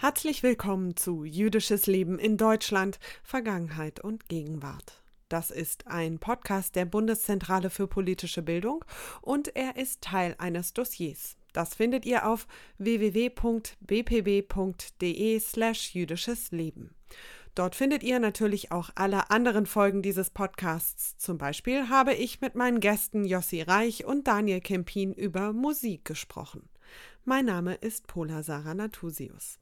Herzlich willkommen zu Jüdisches Leben in Deutschland, Vergangenheit und Gegenwart. Das ist ein Podcast der Bundeszentrale für politische Bildung und er ist Teil eines Dossiers. Das findet ihr auf www.bpb.de slash jüdisches Leben. Dort findet ihr natürlich auch alle anderen Folgen dieses Podcasts. Zum Beispiel habe ich mit meinen Gästen Jossi Reich und Daniel Kempin über Musik gesprochen. Mein Name ist Pola Sarah Natusius.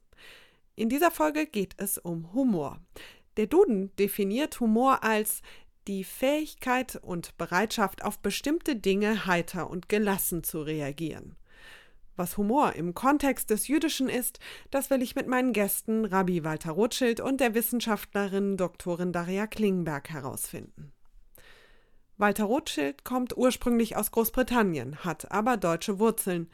In dieser Folge geht es um Humor. Der Duden definiert Humor als die Fähigkeit und Bereitschaft, auf bestimmte Dinge heiter und gelassen zu reagieren. Was Humor im Kontext des Jüdischen ist, das will ich mit meinen Gästen Rabbi Walter Rothschild und der Wissenschaftlerin Doktorin Daria Klingenberg herausfinden. Walter Rothschild kommt ursprünglich aus Großbritannien, hat aber deutsche Wurzeln.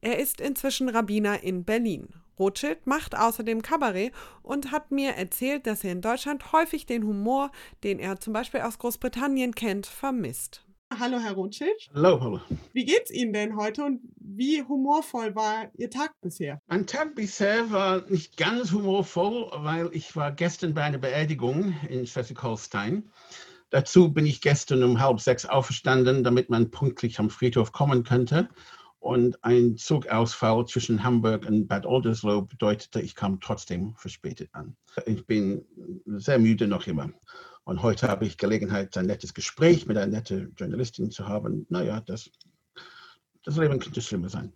Er ist inzwischen Rabbiner in Berlin Rothschild macht außerdem Kabarett und hat mir erzählt, dass er in Deutschland häufig den Humor, den er zum Beispiel aus Großbritannien kennt, vermisst. Hallo, Herr Rothschild. Hallo, hallo. Wie geht's Ihnen denn heute und wie humorvoll war Ihr Tag bisher? Mein Tag bisher war nicht ganz humorvoll, weil ich war gestern bei einer Beerdigung in Schleswig-Holstein. Dazu bin ich gestern um halb sechs aufgestanden, damit man pünktlich am Friedhof kommen könnte. Und ein Zugausfall zwischen Hamburg und Bad Oldesloe bedeutete, ich kam trotzdem verspätet an. Ich bin sehr müde noch immer. Und heute habe ich Gelegenheit, ein nettes Gespräch mit einer netten Journalistin zu haben. Naja, das, das Leben könnte schlimmer sein.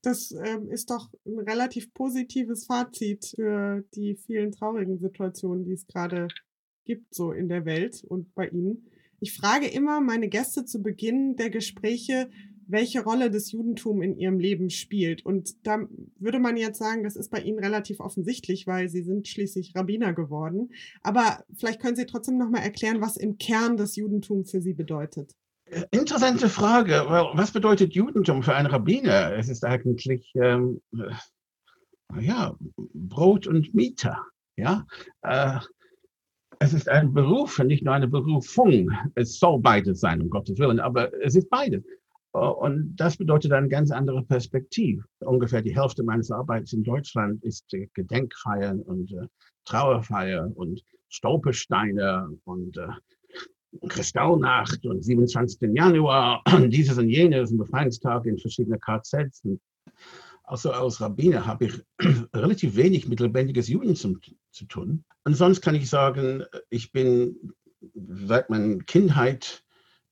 Das ähm, ist doch ein relativ positives Fazit für die vielen traurigen Situationen, die es gerade gibt, so in der Welt und bei Ihnen. Ich frage immer meine Gäste zu Beginn der Gespräche, welche Rolle das Judentum in ihrem Leben spielt. Und da würde man jetzt sagen, das ist bei Ihnen relativ offensichtlich, weil Sie sind schließlich Rabbiner geworden. Aber vielleicht können Sie trotzdem noch mal erklären, was im Kern das Judentum für Sie bedeutet. Interessante Frage. Was bedeutet Judentum für einen Rabbiner? Es ist eigentlich ähm, ja, Brot und Mieter. Ja, äh, es ist ein Beruf, nicht nur eine Berufung. Es soll beides sein, um Gottes Willen, aber es ist beides. Und das bedeutet eine ganz andere Perspektive. Ungefähr die Hälfte meines Arbeits in Deutschland ist Gedenkfeiern und äh, Trauerfeier und Stolpersteine und äh, Kristallnacht und 27. Januar und dieses und jenes und Befreiungstag in verschiedenen KZs. Also als Rabbiner habe ich relativ wenig mit lebendiges Judentum zu tun. Und sonst kann ich sagen, ich bin seit meiner Kindheit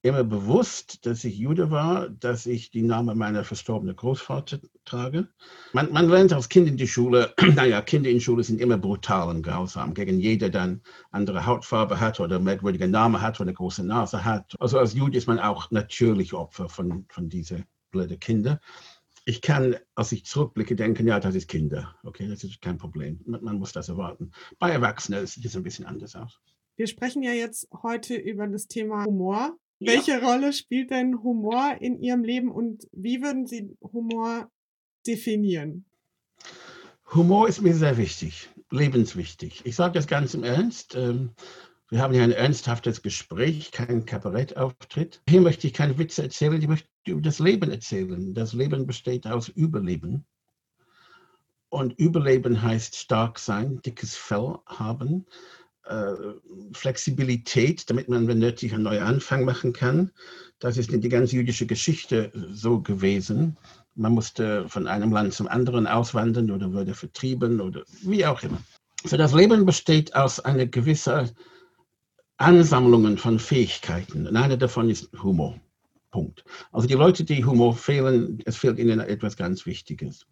immer bewusst, dass ich Jude war, dass ich die Namen meiner verstorbenen Großvater trage. Man, man lernt als Kind in die Schule, naja, Kinder in Schule sind immer brutal und grausam gegen jeder, der andere Hautfarbe hat oder merkwürdige Namen hat oder eine große Nase hat. Also als Jude ist man auch natürlich Opfer von, von diesen blöden Kindern. Ich kann, als ich zurückblicke, denken, ja, das ist Kinder. Okay, das ist kein Problem. Man, man muss das erwarten. Bei Erwachsenen sieht es ein bisschen anders aus. Wir sprechen ja jetzt heute über das Thema Humor. Welche Rolle spielt denn Humor in Ihrem Leben und wie würden Sie Humor definieren? Humor ist mir sehr wichtig, lebenswichtig. Ich sage das ganz im Ernst. Ähm, wir haben hier ein ernsthaftes Gespräch, kein Kabarettauftritt. Hier möchte ich keine Witze erzählen, ich möchte über das Leben erzählen. Das Leben besteht aus Überleben. Und Überleben heißt stark sein, dickes Fell haben, äh, Flexibilität, damit man, wenn nötig, einen neuen Anfang machen kann. Das ist die ganze jüdische Geschichte so gewesen. Man musste von einem Land zum anderen auswandern oder wurde vertrieben oder wie auch immer. So das Leben besteht aus einer gewissen Ansammlung von Fähigkeiten. Und eine davon ist Humor. Punkt. Also die Leute, die Humor fehlen, es fehlt ihnen etwas ganz Wichtiges.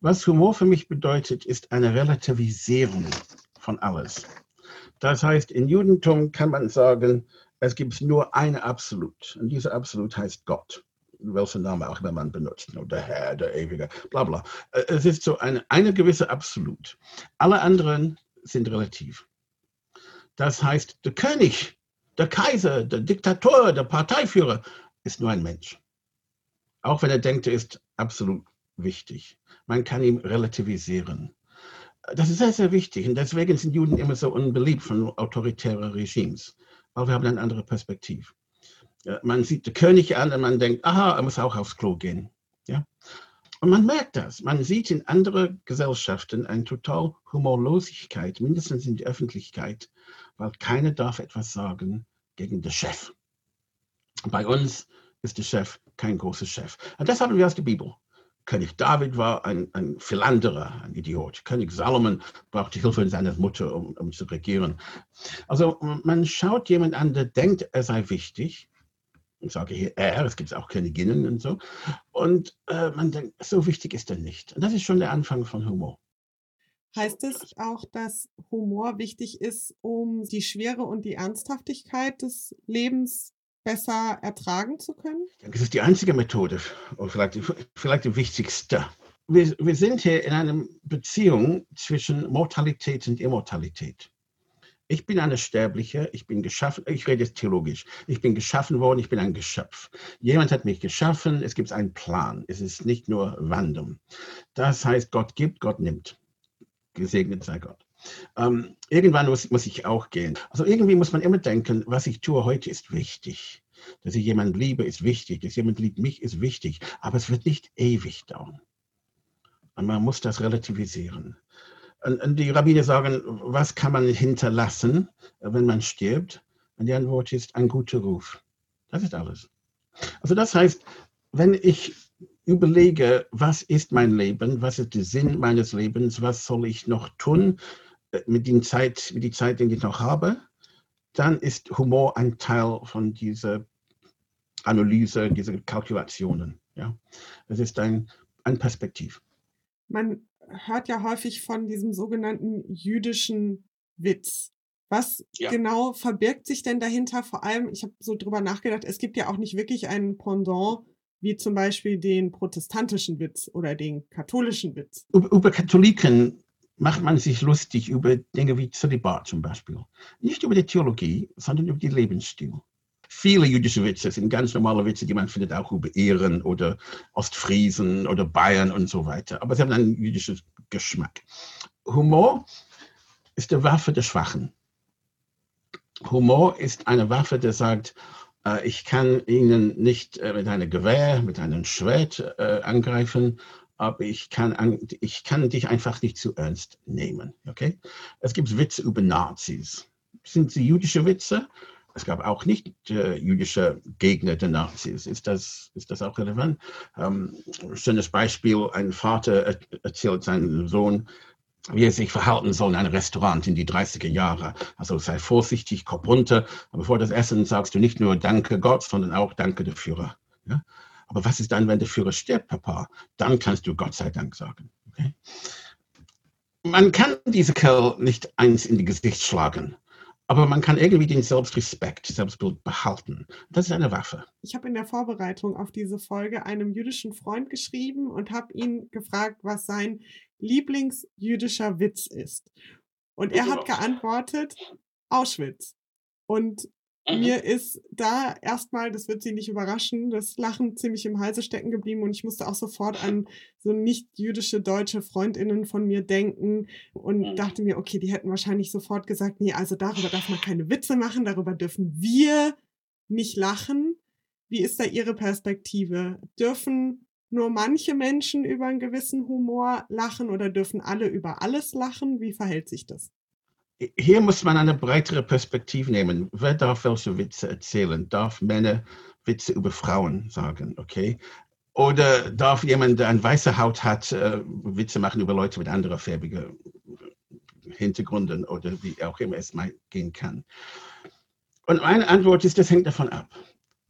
Was Humor für mich bedeutet, ist eine Relativisierung von alles. Das heißt, im Judentum kann man sagen, es gibt nur eine Absolut. Und dieser Absolut heißt Gott. Welchen Namen auch immer man benutzt. Der Herr, der Ewige, bla bla. Äh, es ist so eine, eine gewisse Absolut. Alle anderen sind relativ. Das heißt, der König, der Kaiser, der Diktator, der Parteiführer ist nur ein Mensch. Auch wenn er denkt, er ist absolut wichtig. Man kann ihn relativisieren. Das ist sehr, sehr wichtig. Und deswegen sind Juden immer so unbeliebt von autoritären Regimes, weil wir haben eine andere Perspektive. Man sieht den König an und man denkt, aha, er muss auch aufs Klo gehen. Ja? Und man merkt das. Man sieht in anderen Gesellschaften eine total Humorlosigkeit, mindestens in der Öffentlichkeit, weil keiner darf etwas sagen gegen den Chef. Bei uns ist der Chef kein großer Chef. Und das haben wir aus der Bibel. König David war ein, ein Philanderer, ein Idiot. König Salomon brauchte Hilfe seiner Mutter, um, um zu regieren. Also man schaut jemand an, der denkt, er sei wichtig ich sage hier er, es gibt auch Königinnen und so. Und äh, man denkt, so wichtig ist er nicht. Und das ist schon der Anfang von Humor. Heißt es auch, dass Humor wichtig ist, um die Schwere und die Ernsthaftigkeit des Lebens besser ertragen zu können? Das ist die einzige Methode, oder vielleicht, vielleicht die wichtigste. Wir, wir sind hier in einer Beziehung zwischen Mortalität und Immortalität. Ich bin eine Sterbliche, ich bin geschaffen, ich rede jetzt theologisch, ich bin geschaffen worden, ich bin ein Geschöpf. Jemand hat mich geschaffen, es gibt einen Plan, es ist nicht nur Wandern. Das heißt, Gott gibt, Gott nimmt. Gesegnet sei Gott. Ähm, irgendwann muss, muss ich auch gehen. Also irgendwie muss man immer denken, was ich tue heute ist wichtig. Dass ich jemanden liebe, ist wichtig. Dass jemand liebt mich, ist wichtig. Aber es wird nicht ewig dauern. Und man muss das relativisieren. Und die Rabbiner sagen, was kann man hinterlassen, wenn man stirbt? Und die Antwort ist ein guter Ruf. Das ist alles. Also das heißt, wenn ich überlege, was ist mein Leben, was ist der Sinn meines Lebens, was soll ich noch tun mit, der Zeit, mit der Zeit, die ich noch habe, dann ist Humor ein Teil von dieser Analyse, dieser Kalkulationen. Ja? Es ist ein, ein Perspektiv. Man hört ja häufig von diesem sogenannten jüdischen Witz. Was ja. genau verbirgt sich denn dahinter? Vor allem, ich habe so drüber nachgedacht, es gibt ja auch nicht wirklich einen Pendant, wie zum Beispiel den protestantischen Witz oder den katholischen Witz. Über, über Katholiken macht man sich lustig über Dinge wie Zölibat zum Beispiel. Nicht über die Theologie, sondern über den Lebensstil viele jüdische Witze sind ganz normale Witze, die man findet auch über Ehren oder Ostfriesen oder Bayern und so weiter. Aber sie haben einen jüdischen Geschmack. Humor ist die Waffe der Schwachen. Humor ist eine Waffe, die sagt, äh, ich kann Ihnen nicht äh, mit einem Gewehr, mit einem Schwert äh, angreifen, aber ich kann, an, ich kann dich einfach nicht zu ernst nehmen. Okay? Es gibt Witze über Nazis. Sind sie jüdische Witze? es gab auch nicht äh, jüdische Gegner der Nazis. Ist das, ist das auch relevant? Ähm, schönes Beispiel, ein Vater erzählt seinem Sohn, wie er sich verhalten soll in einem Restaurant in die 30er Jahre. Also sei vorsichtig, Kopf runter. Aber vor das Essen sagst du nicht nur Danke Gott, sondern auch Danke der Führer. Ja? Aber was ist dann, wenn der Führer stirbt, Papa? Dann kannst du Gott sei Dank sagen. Okay? Man kann diese Kerl nicht eins in die Gesicht schlagen. Aber man kann irgendwie den Selbstrespekt, Selbstbild behalten. Das ist eine Waffe. Ich habe in der Vorbereitung auf diese Folge einem jüdischen Freund geschrieben und habe ihn gefragt, was sein Lieblingsjüdischer Witz ist. Und er hat geantwortet, Auschwitz. Und Mhm. Mir ist da erstmal, das wird Sie nicht überraschen, das Lachen ziemlich im Halse stecken geblieben und ich musste auch sofort an so nicht jüdische deutsche Freundinnen von mir denken und mhm. dachte mir, okay, die hätten wahrscheinlich sofort gesagt, nee, also darüber darf man keine Witze machen, darüber dürfen wir nicht lachen. Wie ist da Ihre Perspektive? Dürfen nur manche Menschen über einen gewissen Humor lachen oder dürfen alle über alles lachen? Wie verhält sich das? Hier muss man eine breitere Perspektive nehmen. Wer darf welche Witze erzählen? Darf Männer Witze über Frauen sagen, okay? Oder darf jemand, der eine weiße Haut hat, äh, Witze machen über Leute mit anderen färbigen Hintergründen oder wie auch immer es mal gehen kann? Und meine Antwort ist, das hängt davon ab.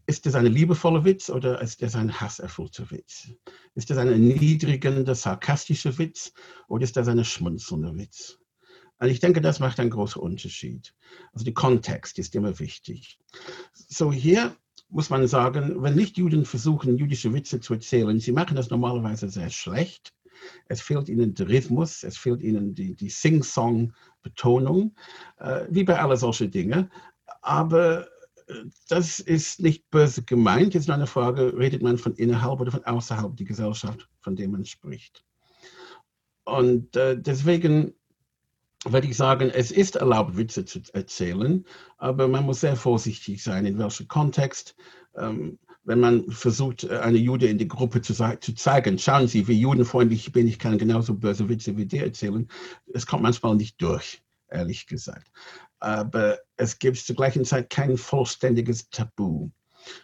Ist das ein liebevoller Witz oder ist das ein hasserfüllter Witz? Ist das ein erniedrigender, sarkastischer Witz oder ist das ein schmunzelnder Witz? Und ich denke, das macht einen großen Unterschied. Also der Kontext ist immer wichtig. So hier muss man sagen, wenn nicht Juden versuchen, jüdische Witze zu erzählen, sie machen das normalerweise sehr schlecht. Es fehlt ihnen der Rhythmus, es fehlt ihnen die, die Sing-Song-Betonung, äh, wie bei allen solchen Dingen. Aber äh, das ist nicht böse gemeint. Es ist eine Frage, redet man von innerhalb oder von außerhalb der Gesellschaft, von der man spricht. Und äh, deswegen würde ich sagen, es ist erlaubt, Witze zu erzählen, aber man muss sehr vorsichtig sein, in welchem Kontext. Ähm, wenn man versucht, äh, eine Jude in die Gruppe zu, zu zeigen, schauen Sie, wie judenfreundlich ich bin, ich kann genauso böse Witze wie dir erzählen, es kommt manchmal nicht durch, ehrlich gesagt. Aber es gibt zur gleichen Zeit kein vollständiges Tabu.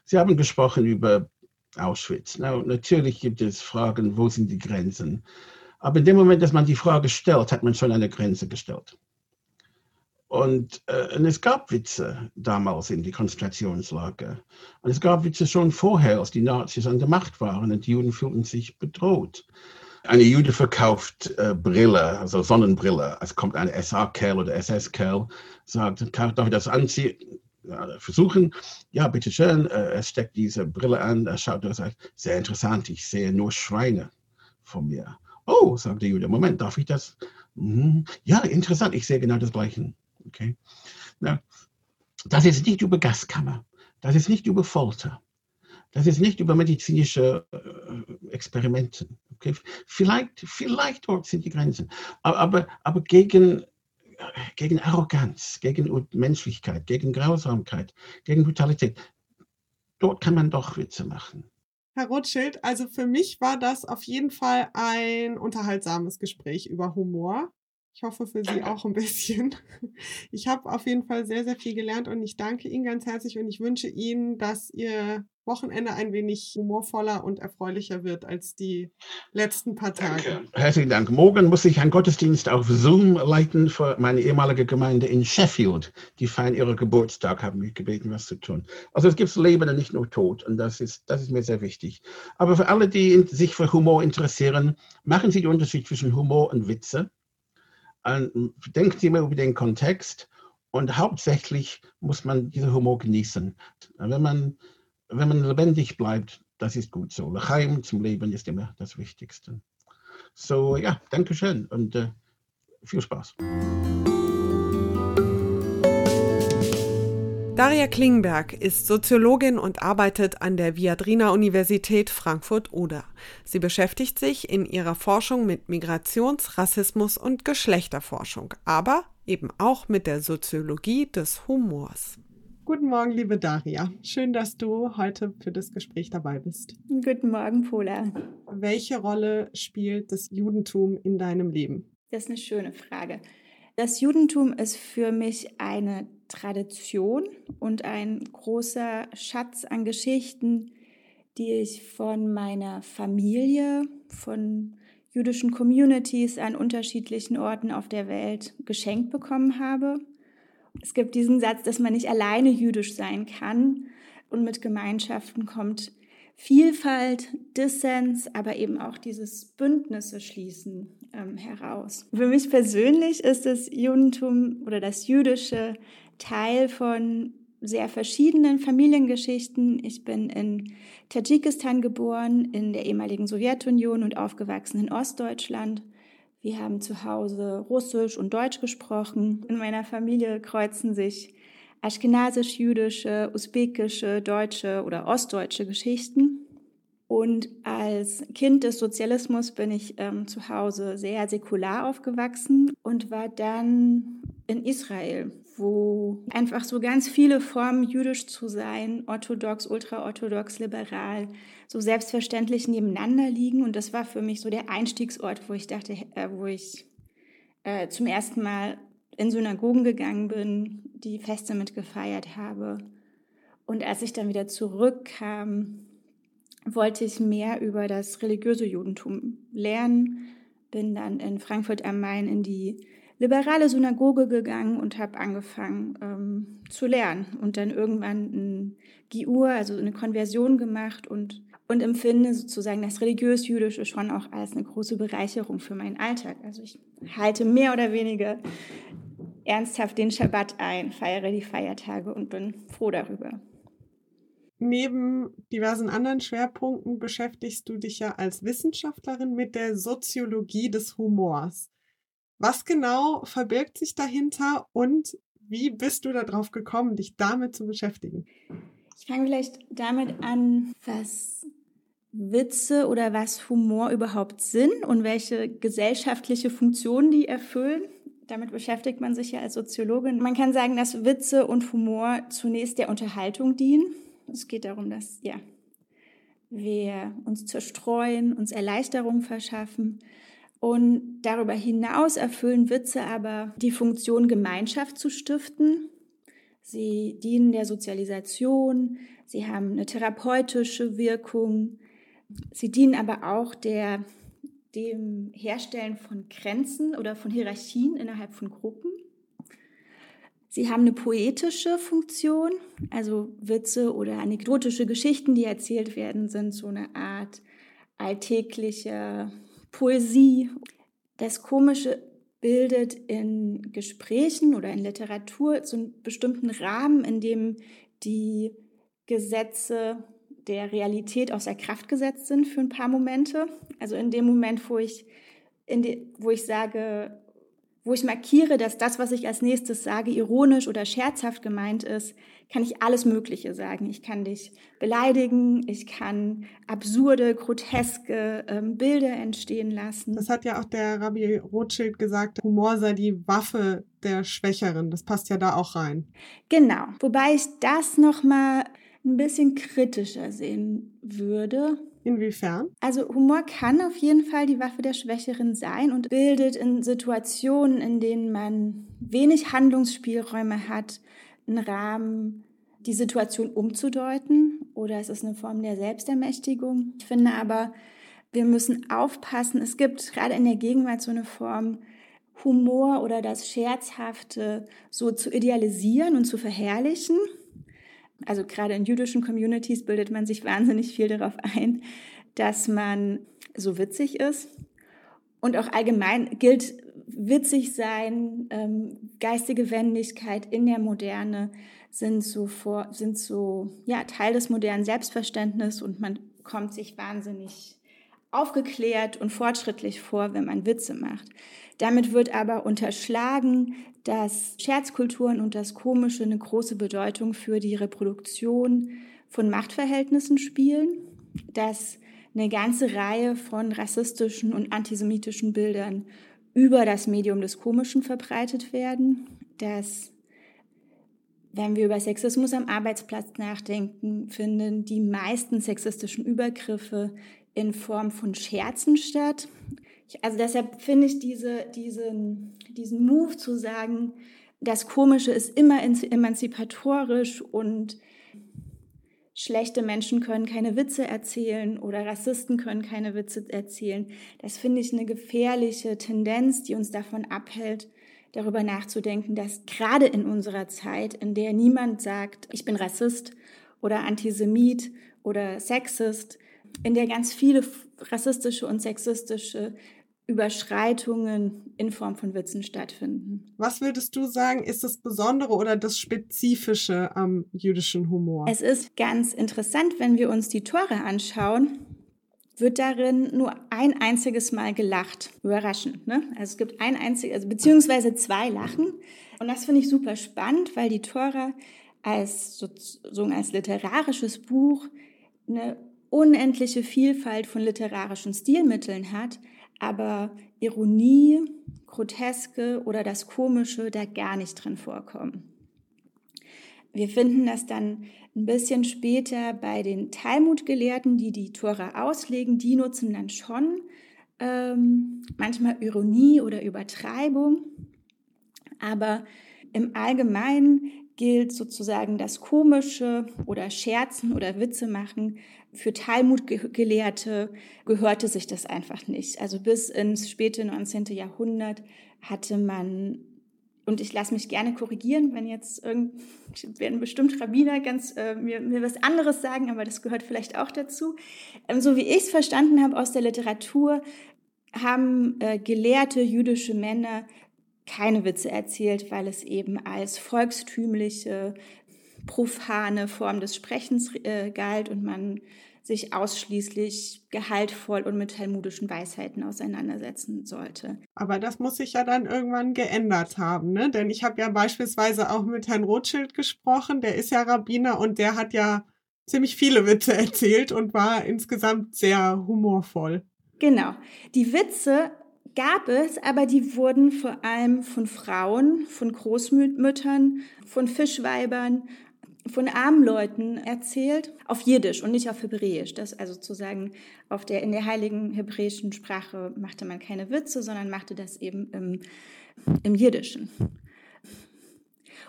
Sie haben gesprochen über Auschwitz. Na, natürlich gibt es Fragen, wo sind die Grenzen? Aber in dem Moment, dass man die Frage stellt, hat man schon eine Grenze gestellt. Und, äh, und, es gab Witze damals in die Konzentrationslager. Und es gab Witze schon vorher, als die Nazis an der Macht waren und die Juden fühlten sich bedroht. Eine Jude verkauft äh, Brille, also Sonnenbrille. Es kommt ein SA-Kerl oder SS-Kerl, sagt, darf ich das anziehen? Versuchen, ja, bitteschön, äh, er steckt diese Brille an, er schaut und sagt, sehr interessant, ich sehe nur Schweine von mir. Oh, sagt der Jude, Moment, darf ich das? Mhm. Ja, interessant, ich sehe genau das Gleiche. Okay? Na, das ist nicht über Gaskammer, das ist nicht über Folter, das ist nicht über medizinische äh, Experimente. Okay? Vielleicht, vielleicht dort sind die Grenzen, aber, aber, aber gegen, gegen Arroganz, gegen Menschlichkeit, gegen Grausamkeit, gegen Brutalität, dort kann man doch Witze machen. Herr Rothschild, also für mich war das auf jeden Fall ein unterhaltsames Gespräch über Humor. Ich hoffe für Sie auch ein bisschen. Ich habe auf jeden Fall sehr, sehr viel gelernt und ich danke Ihnen ganz herzlich und ich wünsche Ihnen, dass Ihr Wochenende ein wenig humorvoller und erfreulicher wird als die letzten paar Tage. Danke. Herzlichen Dank. Morgen muss ich einen Gottesdienst auf Zoom leiten für meine ehemalige Gemeinde in Sheffield. Die feiern ihren Geburtstag, haben mich gebeten, was zu tun. Also es gibt Leben und nicht nur Tod und das ist, das ist mir sehr wichtig. Aber für alle, die sich für Humor interessieren, machen Sie den Unterschied zwischen Humor und Witze denkt immer über den Kontext und hauptsächlich muss man diesen Humor genießen. Wenn man, wenn man lebendig bleibt, das ist gut so. Lachaim zum Leben ist immer das Wichtigste. So, ja, danke schön und äh, viel Spaß. Daria Klingberg ist Soziologin und arbeitet an der Viadrina Universität Frankfurt-Oder. Sie beschäftigt sich in ihrer Forschung mit Migrations-, Rassismus- und Geschlechterforschung, aber eben auch mit der Soziologie des Humors. Guten Morgen, liebe Daria. Schön, dass du heute für das Gespräch dabei bist. Guten Morgen, Pola. Welche Rolle spielt das Judentum in deinem Leben? Das ist eine schöne Frage. Das Judentum ist für mich eine Tradition und ein großer Schatz an Geschichten, die ich von meiner Familie, von jüdischen Communities an unterschiedlichen Orten auf der Welt geschenkt bekommen habe. Es gibt diesen Satz, dass man nicht alleine jüdisch sein kann und mit Gemeinschaften kommt Vielfalt, Dissens, aber eben auch dieses Bündnisse schließen ähm, heraus. Für mich persönlich ist das Judentum oder das Jüdische Teil von sehr verschiedenen Familiengeschichten. Ich bin in Tadschikistan geboren, in der ehemaligen Sowjetunion und aufgewachsen in Ostdeutschland. Wir haben zu Hause Russisch und Deutsch gesprochen. In meiner Familie kreuzen sich aschkenasisch-jüdische, usbekische, deutsche oder ostdeutsche Geschichten. Und als Kind des Sozialismus bin ich ähm, zu Hause sehr säkular aufgewachsen und war dann in Israel, wo einfach so ganz viele Formen jüdisch zu sein, orthodox, ultraorthodox, liberal, so selbstverständlich nebeneinander liegen. Und das war für mich so der Einstiegsort, wo ich dachte, äh, wo ich äh, zum ersten Mal in Synagogen gegangen bin, die Feste mitgefeiert habe. Und als ich dann wieder zurückkam, wollte ich mehr über das religiöse Judentum lernen, bin dann in Frankfurt am Main in die liberale Synagoge gegangen und habe angefangen ähm, zu lernen und dann irgendwann ein Giur, also eine Konversion gemacht und, und empfinde sozusagen das religiös-jüdische schon auch als eine große Bereicherung für meinen Alltag. Also ich halte mehr oder weniger ernsthaft den Schabbat ein, feiere die Feiertage und bin froh darüber. Neben diversen anderen Schwerpunkten beschäftigst du dich ja als Wissenschaftlerin mit der Soziologie des Humors. Was genau verbirgt sich dahinter und wie bist du darauf gekommen, dich damit zu beschäftigen? Ich fange vielleicht damit an, was Witze oder was Humor überhaupt sind und welche gesellschaftliche Funktion die erfüllen. Damit beschäftigt man sich ja als Soziologin. Man kann sagen, dass Witze und Humor zunächst der Unterhaltung dienen. Es geht darum, dass ja, wir uns zerstreuen, uns Erleichterung verschaffen. Und darüber hinaus erfüllen Witze aber die Funktion, Gemeinschaft zu stiften. Sie dienen der Sozialisation, sie haben eine therapeutische Wirkung, sie dienen aber auch der, dem Herstellen von Grenzen oder von Hierarchien innerhalb von Gruppen. Sie haben eine poetische Funktion, also Witze oder anekdotische Geschichten, die erzählt werden, sind so eine Art alltäglicher Poesie. Das Komische bildet in Gesprächen oder in Literatur so einen bestimmten Rahmen, in dem die Gesetze der Realität außer Kraft gesetzt sind für ein paar Momente. Also in dem Moment, wo ich, die, wo ich sage, wo ich markiere, dass das, was ich als nächstes sage, ironisch oder scherzhaft gemeint ist, kann ich alles Mögliche sagen. Ich kann dich beleidigen, ich kann absurde, groteske ähm, Bilder entstehen lassen. Das hat ja auch der Rabbi Rothschild gesagt, Humor sei die Waffe der Schwächeren. Das passt ja da auch rein. Genau. Wobei ich das nochmal ein bisschen kritischer sehen würde. Inwiefern? Also Humor kann auf jeden Fall die Waffe der Schwächeren sein und bildet in Situationen, in denen man wenig Handlungsspielräume hat, einen Rahmen, die Situation umzudeuten oder es ist eine Form der Selbstermächtigung. Ich finde aber, wir müssen aufpassen. Es gibt gerade in der Gegenwart so eine Form, Humor oder das Scherzhafte so zu idealisieren und zu verherrlichen also gerade in jüdischen Communities bildet man sich wahnsinnig viel darauf ein, dass man so witzig ist. Und auch allgemein gilt witzig sein, ähm, geistige Wendigkeit in der Moderne sind so vor, sind so, ja, Teil des modernen Selbstverständnisses und man kommt sich wahnsinnig aufgeklärt und fortschrittlich vor, wenn man Witze macht. Damit wird aber unterschlagen, dass Scherzkulturen und das Komische eine große Bedeutung für die Reproduktion von Machtverhältnissen spielen, dass eine ganze Reihe von rassistischen und antisemitischen Bildern über das Medium des Komischen verbreitet werden, dass wenn wir über Sexismus am Arbeitsplatz nachdenken, finden die meisten sexistischen Übergriffe in Form von Scherzen statt. Also deshalb finde ich diese, diesen, diesen Move zu sagen, das Komische ist immer emanzipatorisch und schlechte Menschen können keine Witze erzählen oder Rassisten können keine Witze erzählen. Das finde ich eine gefährliche Tendenz, die uns davon abhält, darüber nachzudenken, dass gerade in unserer Zeit, in der niemand sagt, ich bin Rassist oder Antisemit oder Sexist, in der ganz viele rassistische und sexistische Überschreitungen in Form von Witzen stattfinden. Was würdest du sagen, ist das Besondere oder das Spezifische am jüdischen Humor? Es ist ganz interessant, wenn wir uns die Tore anschauen, wird darin nur ein einziges Mal gelacht. Überraschend, ne? Also es gibt ein einziges, also beziehungsweise zwei Lachen. Und das finde ich super spannend, weil die Tora als sozusagen als literarisches Buch eine unendliche Vielfalt von literarischen Stilmitteln hat, aber Ironie, Groteske oder das Komische da gar nicht drin vorkommen. Wir finden das dann ein bisschen später bei den Talmud-Gelehrten, die die Tora auslegen. Die nutzen dann schon ähm, manchmal Ironie oder Übertreibung. Aber im Allgemeinen gilt sozusagen das Komische oder Scherzen oder Witze machen für Talmud-Gelehrte gehörte sich das einfach nicht. Also bis ins späte 19. Jahrhundert hatte man, und ich lasse mich gerne korrigieren, wenn jetzt irgend, werden bestimmt Rabbiner ganz äh, mir, mir was anderes sagen, aber das gehört vielleicht auch dazu. Ähm, so wie ich es verstanden habe aus der Literatur, haben äh, gelehrte jüdische Männer keine Witze erzählt, weil es eben als volkstümliche, profane Form des Sprechens äh, galt und man sich ausschließlich gehaltvoll und mit talmudischen Weisheiten auseinandersetzen sollte. Aber das muss sich ja dann irgendwann geändert haben, ne? Denn ich habe ja beispielsweise auch mit Herrn Rothschild gesprochen, der ist ja Rabbiner und der hat ja ziemlich viele Witze erzählt und war insgesamt sehr humorvoll. Genau. Die Witze gab es, aber die wurden vor allem von Frauen, von Großmüttern, von Fischweibern von armen Leuten erzählt, auf Jiddisch und nicht auf Hebräisch. Das also sozusagen auf der, in der heiligen hebräischen Sprache machte man keine Witze, sondern machte das eben im, im Jiddischen.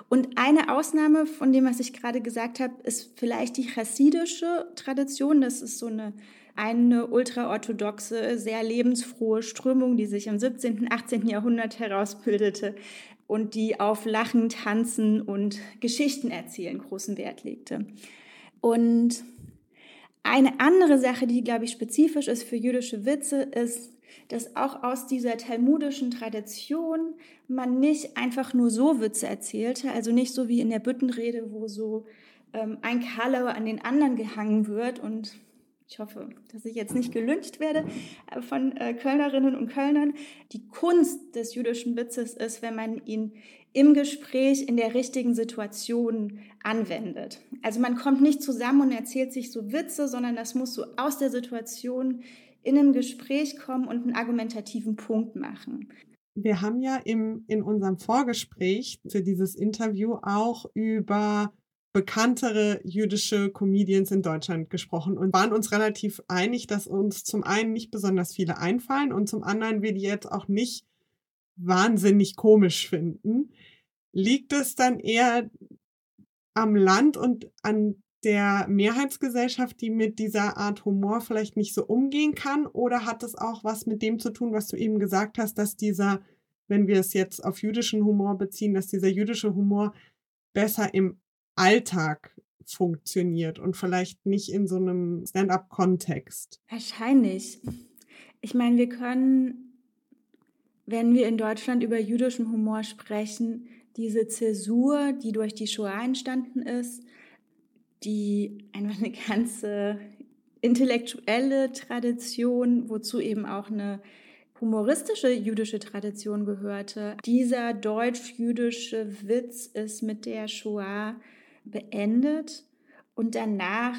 Und eine Ausnahme von dem, was ich gerade gesagt habe, ist vielleicht die chassidische Tradition. Das ist so eine, eine ultraorthodoxe, sehr lebensfrohe Strömung, die sich im 17., 18. Jahrhundert herausbildete und die auf Lachen, Tanzen und Geschichten erzählen großen Wert legte. Und eine andere Sache, die, glaube ich, spezifisch ist für jüdische Witze, ist, dass auch aus dieser talmudischen Tradition man nicht einfach nur so Witze erzählte, also nicht so wie in der Büttenrede, wo so ähm, ein Karlauer an den anderen gehangen wird und ich hoffe, dass ich jetzt nicht gelüncht werde äh, von äh, Kölnerinnen und Kölnern. Die Kunst des jüdischen Witzes ist, wenn man ihn im Gespräch in der richtigen Situation anwendet. Also man kommt nicht zusammen und erzählt sich so Witze, sondern das muss so aus der Situation in einem Gespräch kommen und einen argumentativen Punkt machen. Wir haben ja im, in unserem Vorgespräch für dieses Interview auch über bekanntere jüdische Comedians in Deutschland gesprochen und waren uns relativ einig, dass uns zum einen nicht besonders viele einfallen und zum anderen wir die jetzt auch nicht wahnsinnig komisch finden. Liegt es dann eher am Land und an der Mehrheitsgesellschaft, die mit dieser Art Humor vielleicht nicht so umgehen kann? Oder hat es auch was mit dem zu tun, was du eben gesagt hast, dass dieser, wenn wir es jetzt auf jüdischen Humor beziehen, dass dieser jüdische Humor besser im Alltag funktioniert und vielleicht nicht in so einem Stand-up-Kontext? Wahrscheinlich. Ich meine, wir können, wenn wir in Deutschland über jüdischen Humor sprechen, diese Zäsur, die durch die Shoah entstanden ist, die einfach eine ganze intellektuelle Tradition, wozu eben auch eine humoristische jüdische Tradition gehörte. Dieser deutsch-jüdische Witz ist mit der Shoah beendet und danach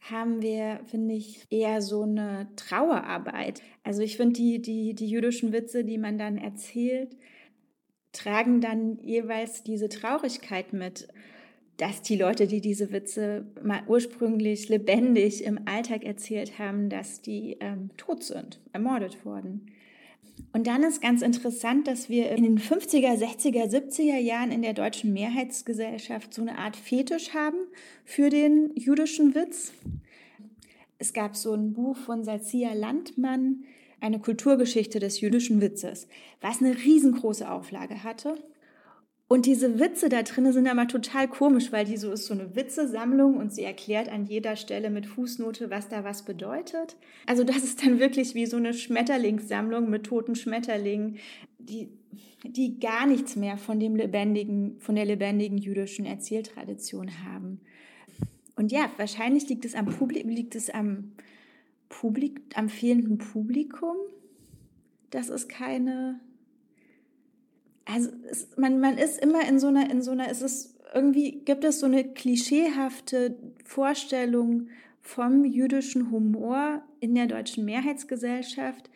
haben wir, finde ich, eher so eine Trauerarbeit. Also ich finde, die, die, die jüdischen Witze, die man dann erzählt, tragen dann jeweils diese Traurigkeit mit dass die Leute, die diese Witze mal ursprünglich lebendig im Alltag erzählt haben, dass die ähm, tot sind, ermordet wurden. Und dann ist ganz interessant, dass wir in den 50er, 60er, 70er Jahren in der deutschen Mehrheitsgesellschaft so eine Art Fetisch haben für den jüdischen Witz. Es gab so ein Buch von Salzia Landmann, eine Kulturgeschichte des jüdischen Witzes, was eine riesengroße Auflage hatte. Und diese Witze da drin sind aber total komisch, weil die so ist so eine Witzesammlung und sie erklärt an jeder Stelle mit Fußnote, was da was bedeutet. Also das ist dann wirklich wie so eine Schmetterlingssammlung mit toten Schmetterlingen, die, die gar nichts mehr von dem lebendigen, von der lebendigen jüdischen Erzähltradition haben. Und ja, wahrscheinlich liegt es am Publikum, liegt es am Publik, am fehlenden Publikum, dass es keine also es, man, man ist immer in so einer, in so einer, es ist irgendwie, gibt es so eine klischeehafte Vorstellung vom jüdischen Humor in der deutschen Mehrheitsgesellschaft,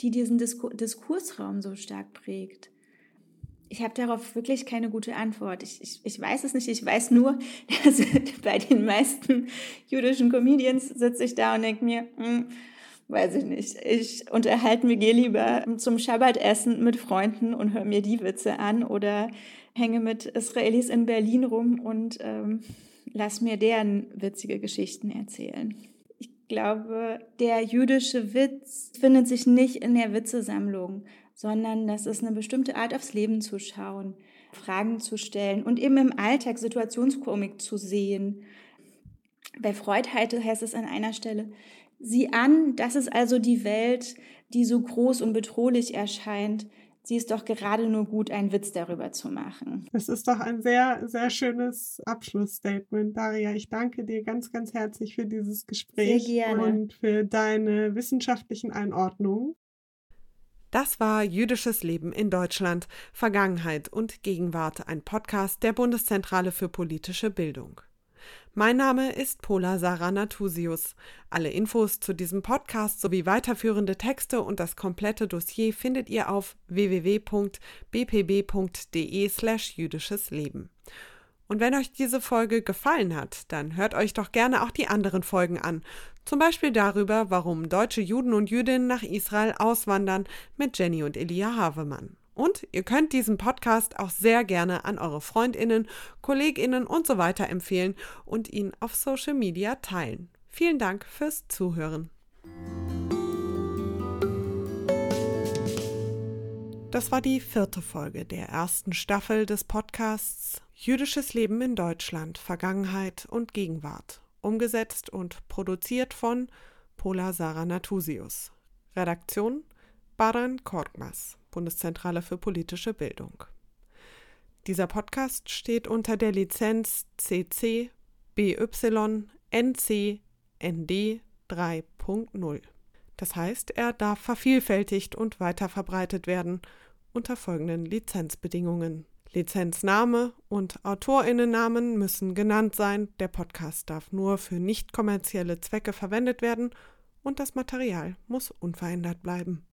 die diesen Diskur Diskursraum so stark prägt. Ich habe darauf wirklich keine gute Antwort. Ich, ich, ich weiß es nicht. Ich weiß nur, dass bei den meisten jüdischen Comedians sitze ich da und denke mir, mh, hm, weiß ich nicht. Ich unterhalte mich lieber zum Schabbatessen mit Freunden und höre mir die Witze an oder hänge mit Israelis in Berlin rum und ähm, lass mir deren witzige Geschichten erzählen. Ich glaube, der jüdische Witz findet sich nicht in der Witzesammlung, sondern das ist eine bestimmte Art, aufs Leben zu schauen, Fragen zu stellen und eben im Alltag Situationskomik zu sehen. Bei Freud heißt es an einer Stelle, sie an, das ist also die Welt, die so groß und bedrohlich erscheint. Sie ist doch gerade nur gut, einen Witz darüber zu machen. Das ist doch ein sehr, sehr schönes Abschlussstatement, Daria. Ich danke dir ganz, ganz herzlich für dieses Gespräch sehr gerne. und für deine wissenschaftlichen Einordnungen. Das war Jüdisches Leben in Deutschland, Vergangenheit und Gegenwart, ein Podcast der Bundeszentrale für politische Bildung. Mein Name ist Pola Sarah Natusius. Alle Infos zu diesem Podcast sowie weiterführende Texte und das komplette Dossier findet ihr auf www.bpb.de slash jüdisches Leben. Und wenn euch diese Folge gefallen hat, dann hört euch doch gerne auch die anderen Folgen an. Zum Beispiel darüber, warum deutsche Juden und Jüdinnen nach Israel auswandern mit Jenny und Elia Havemann. Und ihr könnt diesen Podcast auch sehr gerne an eure Freundinnen, Kolleginnen und so weiter empfehlen und ihn auf Social Media teilen. Vielen Dank fürs Zuhören. Das war die vierte Folge der ersten Staffel des Podcasts Jüdisches Leben in Deutschland, Vergangenheit und Gegenwart. Umgesetzt und produziert von Pola Sarah Natusius. Redaktion Baran Korkmaz, Bundeszentrale für politische Bildung. Dieser Podcast steht unter der Lizenz CC BY NC ND 3.0. Das heißt, er darf vervielfältigt und weiterverbreitet werden unter folgenden Lizenzbedingungen. Lizenzname und Autorinnennamen müssen genannt sein, der Podcast darf nur für nicht kommerzielle Zwecke verwendet werden und das Material muss unverändert bleiben.